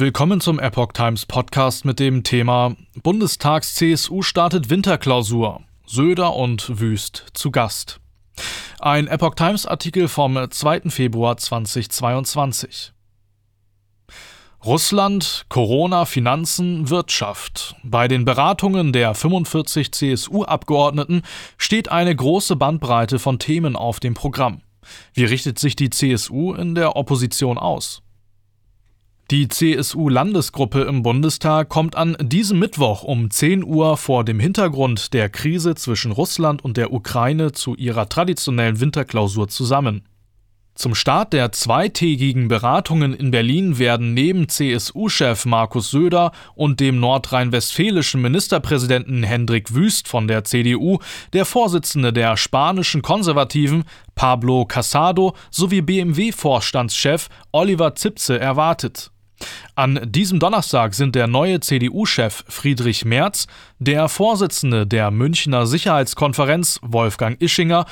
Willkommen zum Epoch Times Podcast mit dem Thema Bundestags CSU startet Winterklausur. Söder und Wüst zu Gast. Ein Epoch Times Artikel vom 2. Februar 2022. Russland, Corona, Finanzen, Wirtschaft. Bei den Beratungen der 45 CSU-Abgeordneten steht eine große Bandbreite von Themen auf dem Programm. Wie richtet sich die CSU in der Opposition aus? Die CSU-Landesgruppe im Bundestag kommt an diesem Mittwoch um 10 Uhr vor dem Hintergrund der Krise zwischen Russland und der Ukraine zu ihrer traditionellen Winterklausur zusammen. Zum Start der zweitägigen Beratungen in Berlin werden neben CSU-Chef Markus Söder und dem nordrhein-westfälischen Ministerpräsidenten Hendrik Wüst von der CDU der Vorsitzende der spanischen Konservativen Pablo Casado sowie BMW-Vorstandschef Oliver Zipse erwartet. An diesem Donnerstag sind der neue CDU-Chef Friedrich Merz, der Vorsitzende der Münchner Sicherheitskonferenz Wolfgang Ischinger,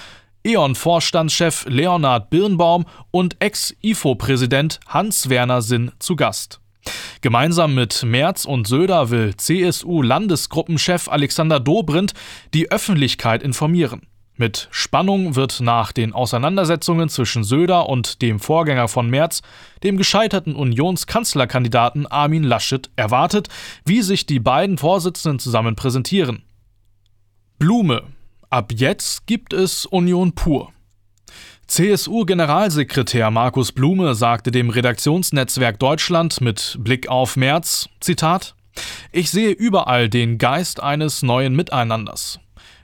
E.ON-Vorstandschef Leonhard Birnbaum und Ex-IFO-Präsident Hans-Werner Sinn zu Gast. Gemeinsam mit Merz und Söder will CSU-Landesgruppenchef Alexander Dobrindt die Öffentlichkeit informieren. Mit Spannung wird nach den Auseinandersetzungen zwischen Söder und dem Vorgänger von Merz, dem gescheiterten Unionskanzlerkandidaten Armin Laschet, erwartet, wie sich die beiden Vorsitzenden zusammen präsentieren. Blume. Ab jetzt gibt es Union pur. CSU-Generalsekretär Markus Blume sagte dem Redaktionsnetzwerk Deutschland mit Blick auf März, Zitat, ich sehe überall den Geist eines neuen Miteinanders.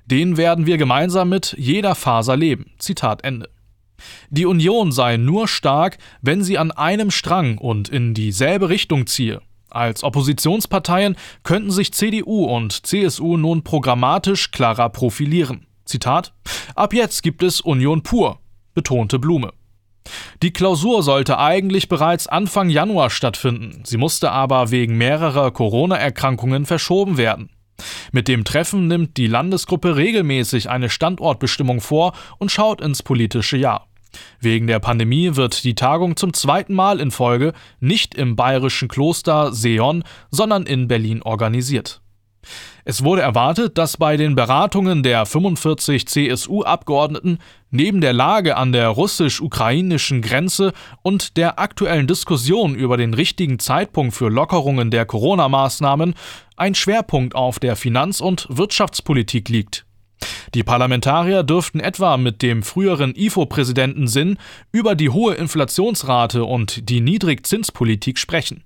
Den werden wir gemeinsam mit jeder Faser leben. Zitat Ende. Die Union sei nur stark, wenn sie an einem Strang und in dieselbe Richtung ziehe. Als Oppositionsparteien könnten sich CDU und CSU nun programmatisch klarer profilieren. Zitat: Ab jetzt gibt es Union pur, betonte Blume. Die Klausur sollte eigentlich bereits Anfang Januar stattfinden, sie musste aber wegen mehrerer Corona-Erkrankungen verschoben werden. Mit dem Treffen nimmt die Landesgruppe regelmäßig eine Standortbestimmung vor und schaut ins politische Jahr. Wegen der Pandemie wird die Tagung zum zweiten Mal in Folge nicht im bayerischen Kloster Seon, sondern in Berlin organisiert. Es wurde erwartet, dass bei den Beratungen der 45 CSU-Abgeordneten neben der Lage an der russisch-ukrainischen Grenze und der aktuellen Diskussion über den richtigen Zeitpunkt für Lockerungen der Corona-Maßnahmen ein Schwerpunkt auf der Finanz- und Wirtschaftspolitik liegt. Die Parlamentarier dürften etwa mit dem früheren IFO-Präsidenten Sinn über die hohe Inflationsrate und die Niedrigzinspolitik sprechen.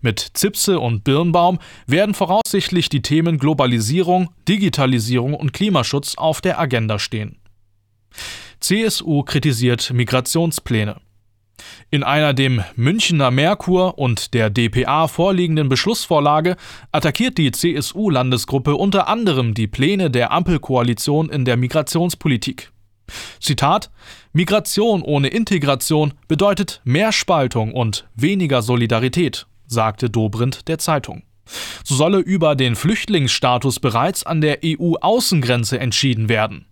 Mit Zipse und Birnbaum werden voraussichtlich die Themen Globalisierung, Digitalisierung und Klimaschutz auf der Agenda stehen. CSU kritisiert Migrationspläne. In einer dem Münchner Merkur und der DPA vorliegenden Beschlussvorlage attackiert die CSU-Landesgruppe unter anderem die Pläne der Ampelkoalition in der Migrationspolitik. Zitat Migration ohne Integration bedeutet mehr Spaltung und weniger Solidarität, sagte Dobrindt der Zeitung. So solle über den Flüchtlingsstatus bereits an der EU-Außengrenze entschieden werden.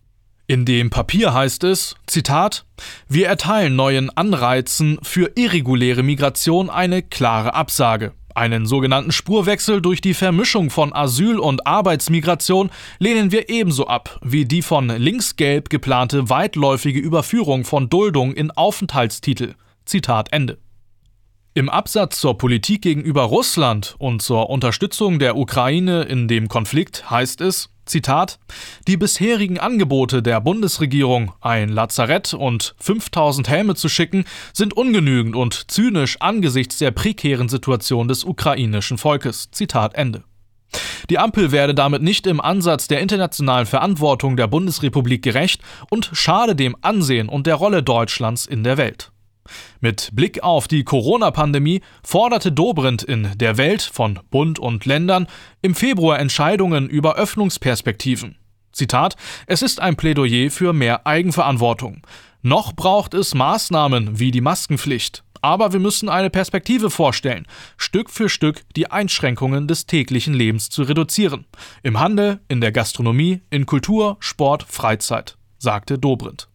In dem Papier heißt es, Zitat, wir erteilen neuen Anreizen für irreguläre Migration eine klare Absage. Einen sogenannten Spurwechsel durch die Vermischung von Asyl- und Arbeitsmigration lehnen wir ebenso ab wie die von linksgelb geplante weitläufige Überführung von Duldung in Aufenthaltstitel. Zitat Ende. Im Absatz zur Politik gegenüber Russland und zur Unterstützung der Ukraine in dem Konflikt heißt es, Zitat, die bisherigen Angebote der Bundesregierung, ein Lazarett und 5000 Helme zu schicken, sind ungenügend und zynisch angesichts der prekären Situation des ukrainischen Volkes. Zitat Ende. Die Ampel werde damit nicht im Ansatz der internationalen Verantwortung der Bundesrepublik gerecht und schade dem Ansehen und der Rolle Deutschlands in der Welt. Mit Blick auf die Corona-Pandemie forderte Dobrindt in der Welt von Bund und Ländern im Februar Entscheidungen über Öffnungsperspektiven. Zitat: Es ist ein Plädoyer für mehr Eigenverantwortung. Noch braucht es Maßnahmen wie die Maskenpflicht. Aber wir müssen eine Perspektive vorstellen, Stück für Stück die Einschränkungen des täglichen Lebens zu reduzieren. Im Handel, in der Gastronomie, in Kultur, Sport, Freizeit, sagte Dobrindt.